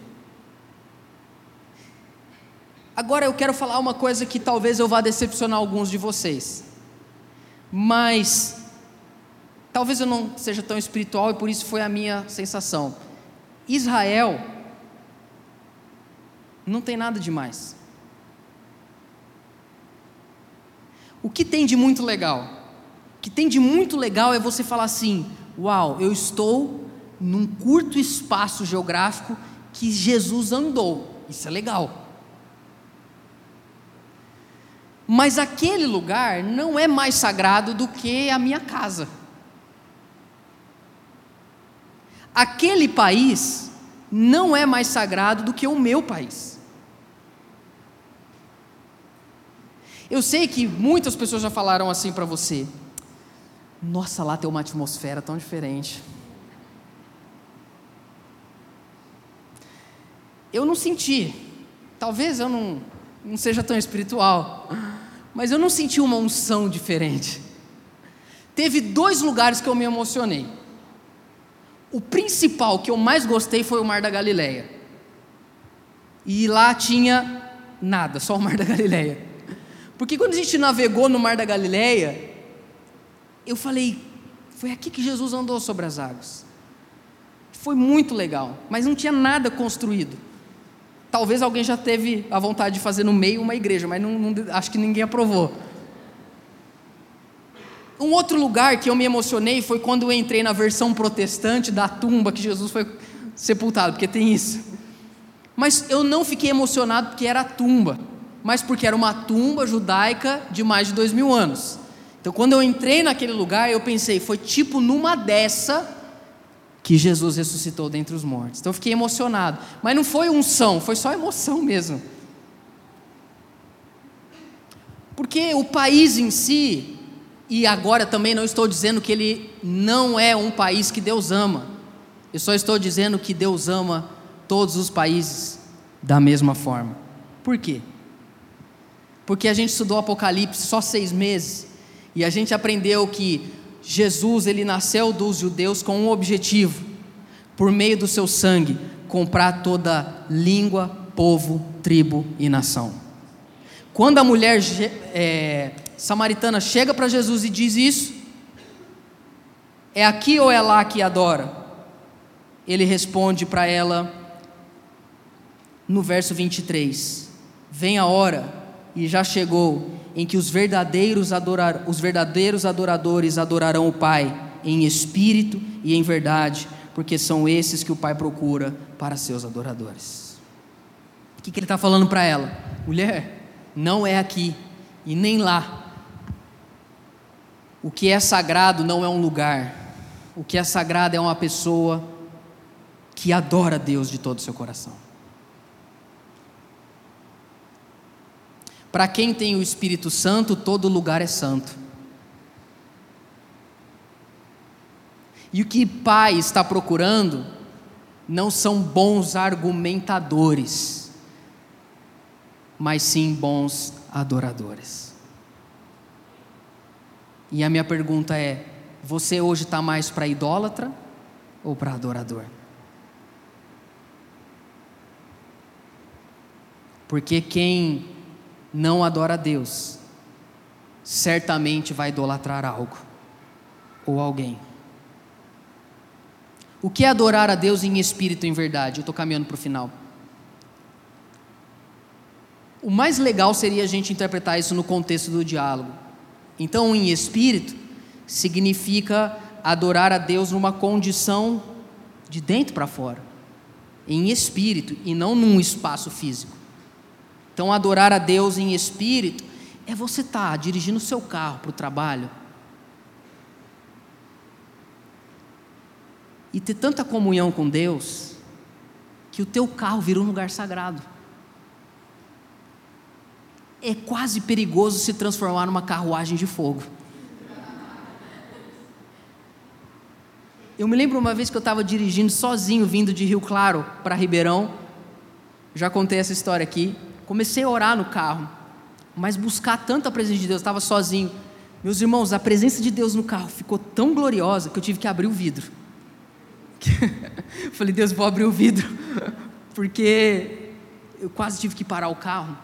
Agora eu quero falar uma coisa que talvez eu vá decepcionar alguns de vocês, mas talvez eu não seja tão espiritual e por isso foi a minha sensação. Israel não tem nada demais. O que tem de muito legal? O que tem de muito legal é você falar assim: Uau, eu estou num curto espaço geográfico que Jesus andou. Isso é legal. Mas aquele lugar não é mais sagrado do que a minha casa. Aquele país não é mais sagrado do que o meu país. Eu sei que muitas pessoas já falaram assim para você. Nossa, lá tem uma atmosfera tão diferente. Eu não senti, talvez eu não, não seja tão espiritual, mas eu não senti uma unção diferente. Teve dois lugares que eu me emocionei. O principal que eu mais gostei foi o Mar da Galileia. E lá tinha nada, só o Mar da Galileia. Porque quando a gente navegou no Mar da Galileia, eu falei, foi aqui que Jesus andou sobre as águas. Foi muito legal, mas não tinha nada construído. Talvez alguém já teve a vontade de fazer no meio uma igreja, mas não, não, acho que ninguém aprovou. Um outro lugar que eu me emocionei foi quando eu entrei na versão protestante da tumba que Jesus foi sepultado, porque tem isso. Mas eu não fiquei emocionado porque era a tumba, mas porque era uma tumba judaica de mais de dois mil anos. Então, quando eu entrei naquele lugar, eu pensei, foi tipo numa dessa que Jesus ressuscitou dentre os mortos. Então, eu fiquei emocionado. Mas não foi unção, foi só emoção mesmo. Porque o país em si, e agora também não estou dizendo que ele não é um país que Deus ama. Eu só estou dizendo que Deus ama todos os países da mesma forma. Por quê? Porque a gente estudou Apocalipse só seis meses e a gente aprendeu que Jesus ele nasceu dos judeus com um objetivo, por meio do seu sangue, comprar toda língua, povo, tribo e nação. Quando a mulher é, samaritana chega para Jesus e diz isso, é aqui ou é lá que adora? Ele responde para ela no verso 23: Vem a hora, e já chegou, em que os verdadeiros, adorar, os verdadeiros adoradores adorarão o Pai em espírito e em verdade, porque são esses que o Pai procura para seus adoradores. O que, que ele está falando para ela? Mulher, não é aqui e nem lá o que é sagrado não é um lugar, o que é sagrado é uma pessoa que adora Deus de todo o seu coração. Para quem tem o Espírito Santo, todo lugar é santo. E o que Pai está procurando não são bons argumentadores, mas sim bons adoradores. E a minha pergunta é: você hoje está mais para idólatra ou para adorador? Porque quem não adora a Deus, certamente vai idolatrar algo ou alguém. O que é adorar a Deus em espírito e em verdade? Eu estou caminhando para o final. O mais legal seria a gente interpretar isso no contexto do diálogo. Então, em espírito significa adorar a Deus numa condição de dentro para fora, em espírito e não num espaço físico. Então, adorar a Deus em espírito é você estar tá dirigindo o seu carro para o trabalho e ter tanta comunhão com Deus que o teu carro vira um lugar sagrado é quase perigoso se transformar numa carruagem de fogo. Eu me lembro uma vez que eu estava dirigindo sozinho, vindo de Rio Claro para Ribeirão. Já contei essa história aqui. Comecei a orar no carro, mas buscar tanta presença de Deus, estava sozinho. Meus irmãos, a presença de Deus no carro ficou tão gloriosa que eu tive que abrir o vidro. Falei, Deus, vou abrir o vidro, porque eu quase tive que parar o carro.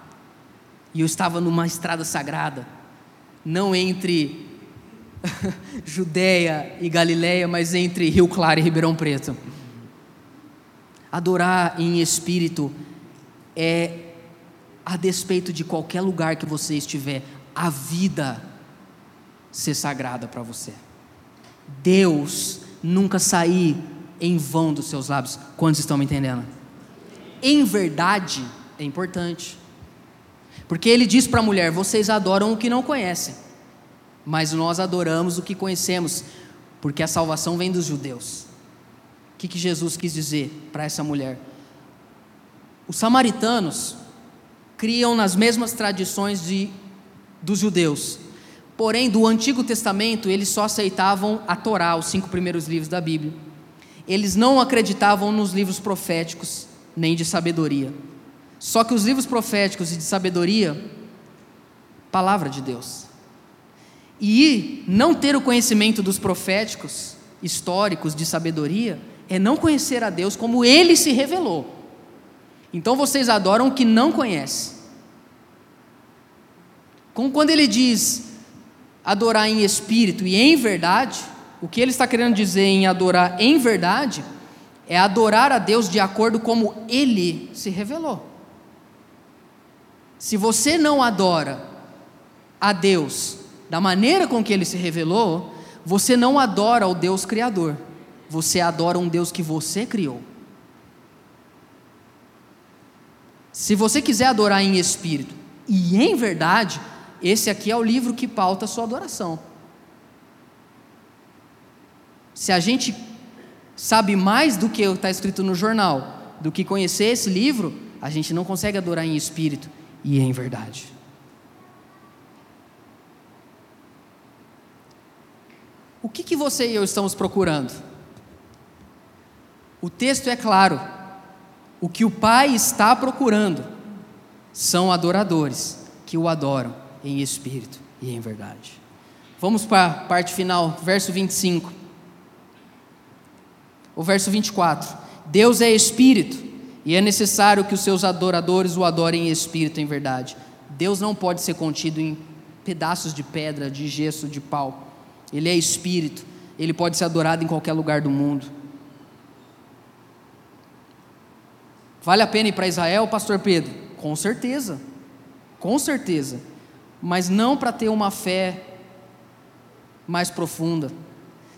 E eu estava numa estrada sagrada, não entre Judéia e Galiléia, mas entre Rio Claro e Ribeirão Preto. Adorar em espírito é, a despeito de qualquer lugar que você estiver, a vida ser sagrada para você. Deus nunca sair em vão dos seus lábios. Quantos estão me entendendo? Em verdade é importante. Porque ele diz para a mulher: vocês adoram o que não conhecem, mas nós adoramos o que conhecemos, porque a salvação vem dos judeus. O que, que Jesus quis dizer para essa mulher? Os samaritanos criam nas mesmas tradições de, dos judeus, porém, do Antigo Testamento, eles só aceitavam a Torá, os cinco primeiros livros da Bíblia. Eles não acreditavam nos livros proféticos, nem de sabedoria. Só que os livros proféticos e de sabedoria, palavra de Deus. E não ter o conhecimento dos proféticos, históricos de sabedoria, é não conhecer a Deus como ele se revelou. Então vocês adoram o que não conhecem. Como quando ele diz adorar em espírito e em verdade, o que ele está querendo dizer em adorar em verdade é adorar a Deus de acordo como ele se revelou. Se você não adora a Deus da maneira com que ele se revelou, você não adora o Deus Criador, você adora um Deus que você criou. Se você quiser adorar em espírito e em verdade, esse aqui é o livro que pauta a sua adoração. Se a gente sabe mais do que está escrito no jornal, do que conhecer esse livro, a gente não consegue adorar em espírito e em verdade. O que, que você e eu estamos procurando? O texto é claro. O que o Pai está procurando são adoradores que o adoram em espírito e em verdade. Vamos para a parte final, verso 25. O verso 24. Deus é espírito e é necessário que os seus adoradores o adorem em espírito e em verdade. Deus não pode ser contido em pedaços de pedra, de gesso, de pau. Ele é espírito, ele pode ser adorado em qualquer lugar do mundo. Vale a pena ir para Israel, pastor Pedro? Com certeza. Com certeza mas não para ter uma fé mais profunda.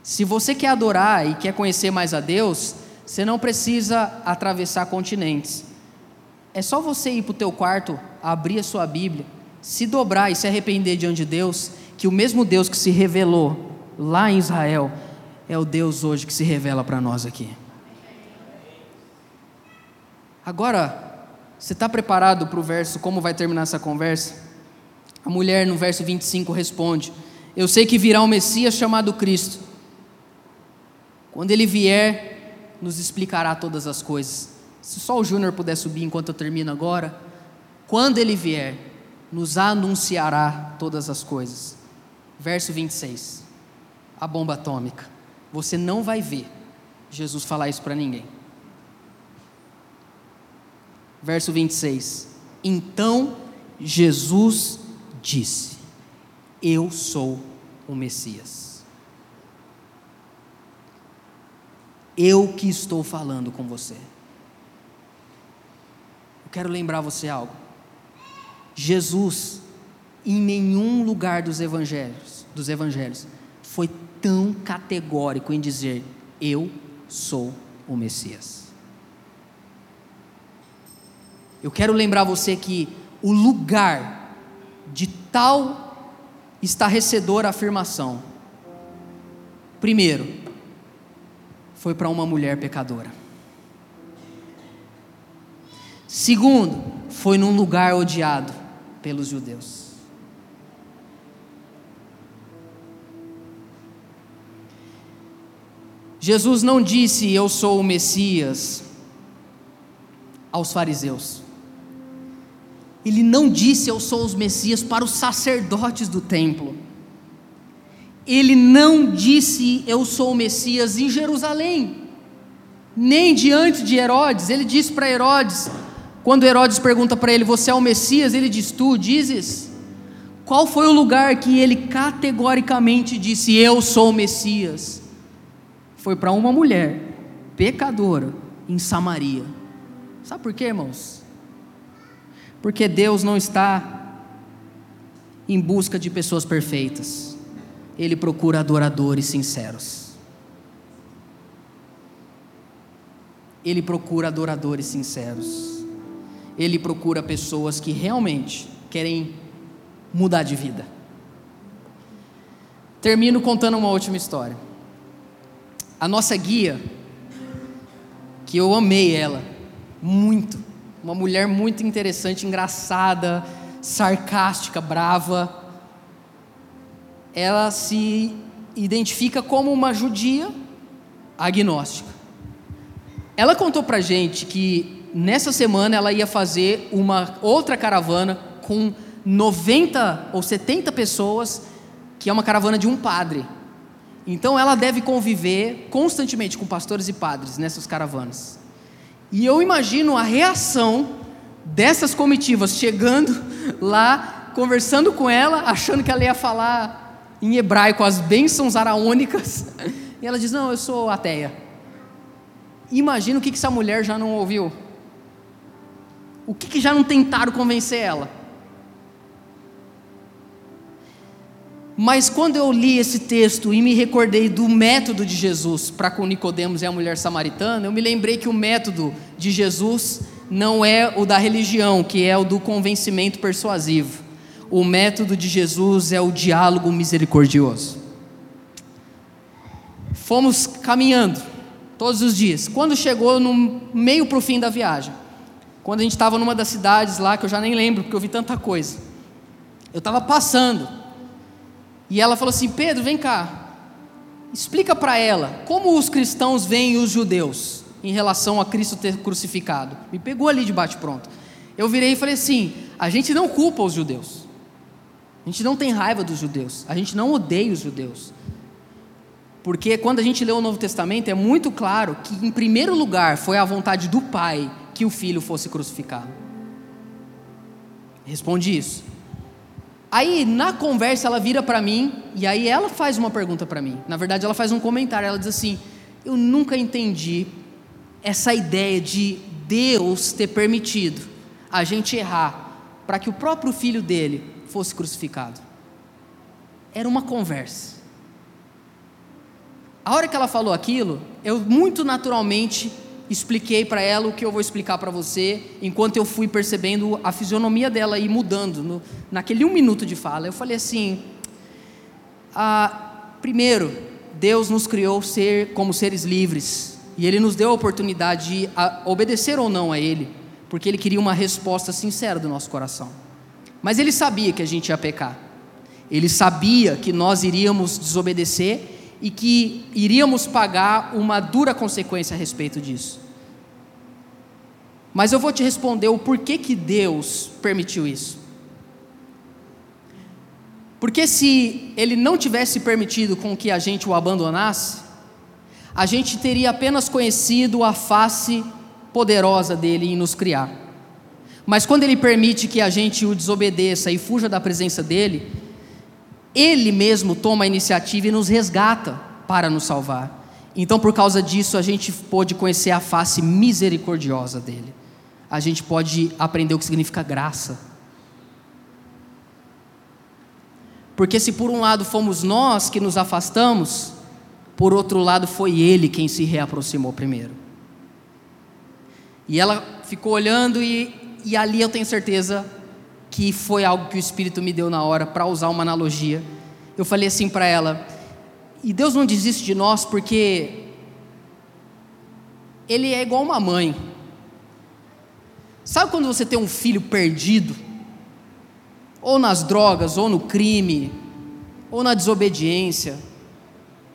Se você quer adorar e quer conhecer mais a Deus, você não precisa atravessar continentes. É só você ir para o teu quarto, abrir a sua Bíblia, se dobrar e se arrepender diante de Deus, que o mesmo Deus que se revelou lá em Israel é o Deus hoje que se revela para nós aqui. Agora, você está preparado para o verso, como vai terminar essa conversa? A mulher, no verso 25, responde: Eu sei que virá um Messias chamado Cristo. Quando ele vier, nos explicará todas as coisas. Se só o Júnior puder subir enquanto eu termino agora. Quando ele vier, nos anunciará todas as coisas. Verso 26. A bomba atômica. Você não vai ver Jesus falar isso para ninguém. Verso 26. Então Jesus disse: Eu sou o Messias. Eu que estou falando com você. Eu quero lembrar você algo. Jesus, em nenhum lugar dos evangelhos, dos evangelhos, foi tão categórico em dizer: Eu sou o Messias. Eu quero lembrar você que o lugar de tal estarrecedora afirmação. Primeiro, foi para uma mulher pecadora. Segundo, foi num lugar odiado pelos judeus. Jesus não disse eu sou o Messias aos fariseus. Ele não disse eu sou os Messias para os sacerdotes do templo. Ele não disse eu sou o Messias em Jerusalém, nem diante de Herodes. Ele disse para Herodes, quando Herodes pergunta para ele: Você é o Messias? Ele diz: Tu dizes. Qual foi o lugar que ele categoricamente disse: Eu sou o Messias? Foi para uma mulher pecadora em Samaria. Sabe por quê, irmãos? Porque Deus não está em busca de pessoas perfeitas, Ele procura adoradores sinceros. Ele procura adoradores sinceros. Ele procura pessoas que realmente querem mudar de vida. Termino contando uma última história. A nossa guia, que eu amei ela muito, uma mulher muito interessante, engraçada, sarcástica, brava. Ela se identifica como uma judia agnóstica. Ela contou pra gente que nessa semana ela ia fazer uma outra caravana com 90 ou 70 pessoas, que é uma caravana de um padre. Então ela deve conviver constantemente com pastores e padres nessas caravanas. E eu imagino a reação dessas comitivas chegando lá conversando com ela, achando que ela ia falar em hebraico as bênçãos araônicas. E ela diz: Não, eu sou ateia. Imagina o que, essa mulher já não ouviu. O que, que já não tentaram convencer ela. Mas quando eu li esse texto e me recordei do método de Jesus para com Nicodemos e a mulher samaritana, eu me lembrei que o método de Jesus não é o da religião, que é o do convencimento persuasivo. O método de Jesus é o diálogo misericordioso. Fomos caminhando todos os dias. Quando chegou no meio para o fim da viagem, quando a gente estava numa das cidades lá, que eu já nem lembro, porque eu vi tanta coisa, eu estava passando e ela falou assim: Pedro, vem cá, explica para ela como os cristãos veem os judeus em relação a Cristo ter crucificado. Me pegou ali de bate-pronto. Eu virei e falei assim: a gente não culpa os judeus, a gente não tem raiva dos judeus, a gente não odeia os judeus. Porque quando a gente lê o Novo Testamento, é muito claro que, em primeiro lugar, foi a vontade do Pai que o filho fosse crucificado. Responde isso. Aí, na conversa, ela vira para mim e aí ela faz uma pergunta para mim. Na verdade, ela faz um comentário. Ela diz assim: Eu nunca entendi essa ideia de Deus ter permitido a gente errar para que o próprio filho dele fosse crucificado. Era uma conversa. A hora que ela falou aquilo, eu muito naturalmente expliquei para ela o que eu vou explicar para você, enquanto eu fui percebendo a fisionomia dela ir mudando. No, naquele um minuto de fala, eu falei assim: ah, primeiro, Deus nos criou ser como seres livres, e Ele nos deu a oportunidade de a, obedecer ou não a Ele, porque Ele queria uma resposta sincera do nosso coração. Mas Ele sabia que a gente ia pecar, Ele sabia que nós iríamos desobedecer e que iríamos pagar uma dura consequência a respeito disso. Mas eu vou te responder o porquê que Deus permitiu isso. Porque se Ele não tivesse permitido com que a gente o abandonasse, a gente teria apenas conhecido a face poderosa dele em nos criar. Mas quando Ele permite que a gente o desobedeça e fuja da presença dele, ele mesmo toma a iniciativa e nos resgata para nos salvar. Então, por causa disso, a gente pode conhecer a face misericordiosa dele. A gente pode aprender o que significa graça. Porque se por um lado fomos nós que nos afastamos, por outro lado foi ele quem se reaproximou primeiro. E ela ficou olhando e, e ali eu tenho certeza que foi algo que o Espírito me deu na hora para usar uma analogia. Eu falei assim para ela: e Deus não desiste de nós porque Ele é igual uma mãe. Sabe quando você tem um filho perdido? Ou nas drogas, ou no crime, ou na desobediência,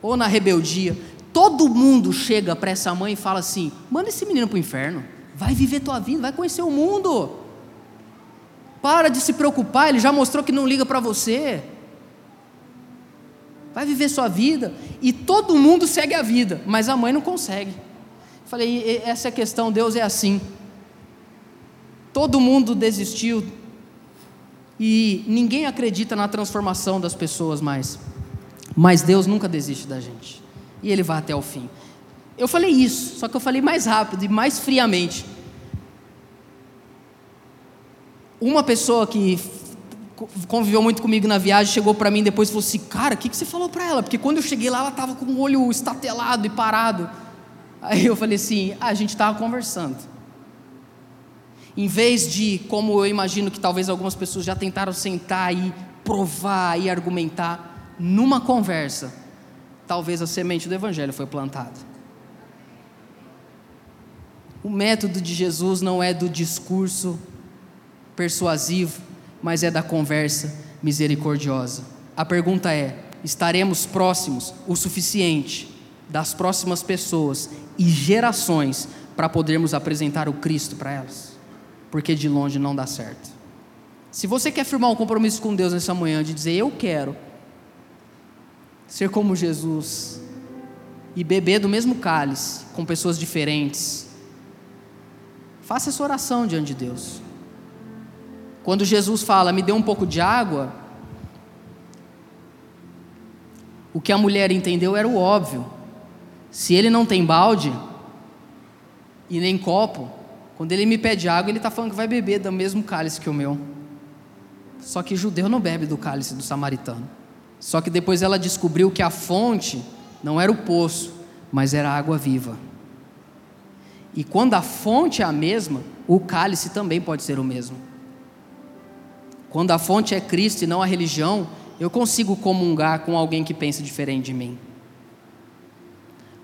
ou na rebeldia. Todo mundo chega para essa mãe e fala assim: manda esse menino para o inferno, vai viver tua vida, vai conhecer o mundo. Para de se preocupar, ele já mostrou que não liga para você. Vai viver sua vida. E todo mundo segue a vida, mas a mãe não consegue. Falei, essa é a questão, Deus é assim. Todo mundo desistiu e ninguém acredita na transformação das pessoas mais. Mas Deus nunca desiste da gente. E Ele vai até o fim. Eu falei isso, só que eu falei mais rápido e mais friamente. Uma pessoa que conviveu muito comigo na viagem chegou para mim depois e falou assim: Cara, o que, que você falou para ela? Porque quando eu cheguei lá, ela estava com o olho estatelado e parado. Aí eu falei assim: ah, A gente estava conversando. Em vez de, como eu imagino que talvez algumas pessoas já tentaram sentar e provar e argumentar, numa conversa, talvez a semente do Evangelho foi plantada. O método de Jesus não é do discurso persuasivo, mas é da conversa misericordiosa. A pergunta é: estaremos próximos o suficiente das próximas pessoas e gerações para podermos apresentar o Cristo para elas? Porque de longe não dá certo. Se você quer firmar um compromisso com Deus nessa manhã de dizer eu quero ser como Jesus e beber do mesmo cálice com pessoas diferentes, faça essa oração diante de Deus. Quando Jesus fala, me dê um pouco de água, o que a mulher entendeu era o óbvio. Se ele não tem balde e nem copo, quando ele me pede água, ele está falando que vai beber do mesmo cálice que o meu. Só que judeu não bebe do cálice do samaritano. Só que depois ela descobriu que a fonte não era o poço, mas era a água viva. E quando a fonte é a mesma, o cálice também pode ser o mesmo. Quando a fonte é Cristo e não a religião, eu consigo comungar com alguém que pensa diferente de mim.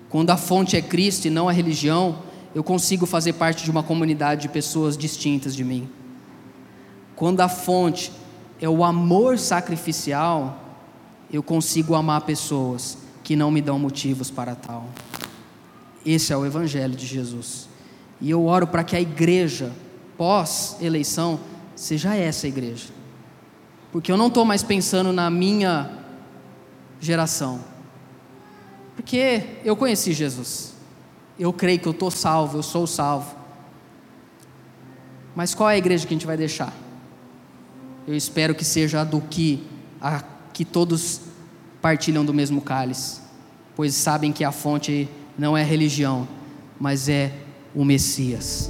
Quando a fonte é Cristo e não a religião, eu consigo fazer parte de uma comunidade de pessoas distintas de mim. Quando a fonte é o amor sacrificial, eu consigo amar pessoas que não me dão motivos para tal. Esse é o Evangelho de Jesus. E eu oro para que a igreja, pós-eleição, seja essa igreja porque eu não estou mais pensando na minha geração. Porque eu conheci Jesus. Eu creio que eu estou salvo, eu sou salvo. Mas qual é a igreja que a gente vai deixar? Eu espero que seja a do que, a que todos partilham do mesmo cálice, pois sabem que a fonte não é religião, mas é o Messias.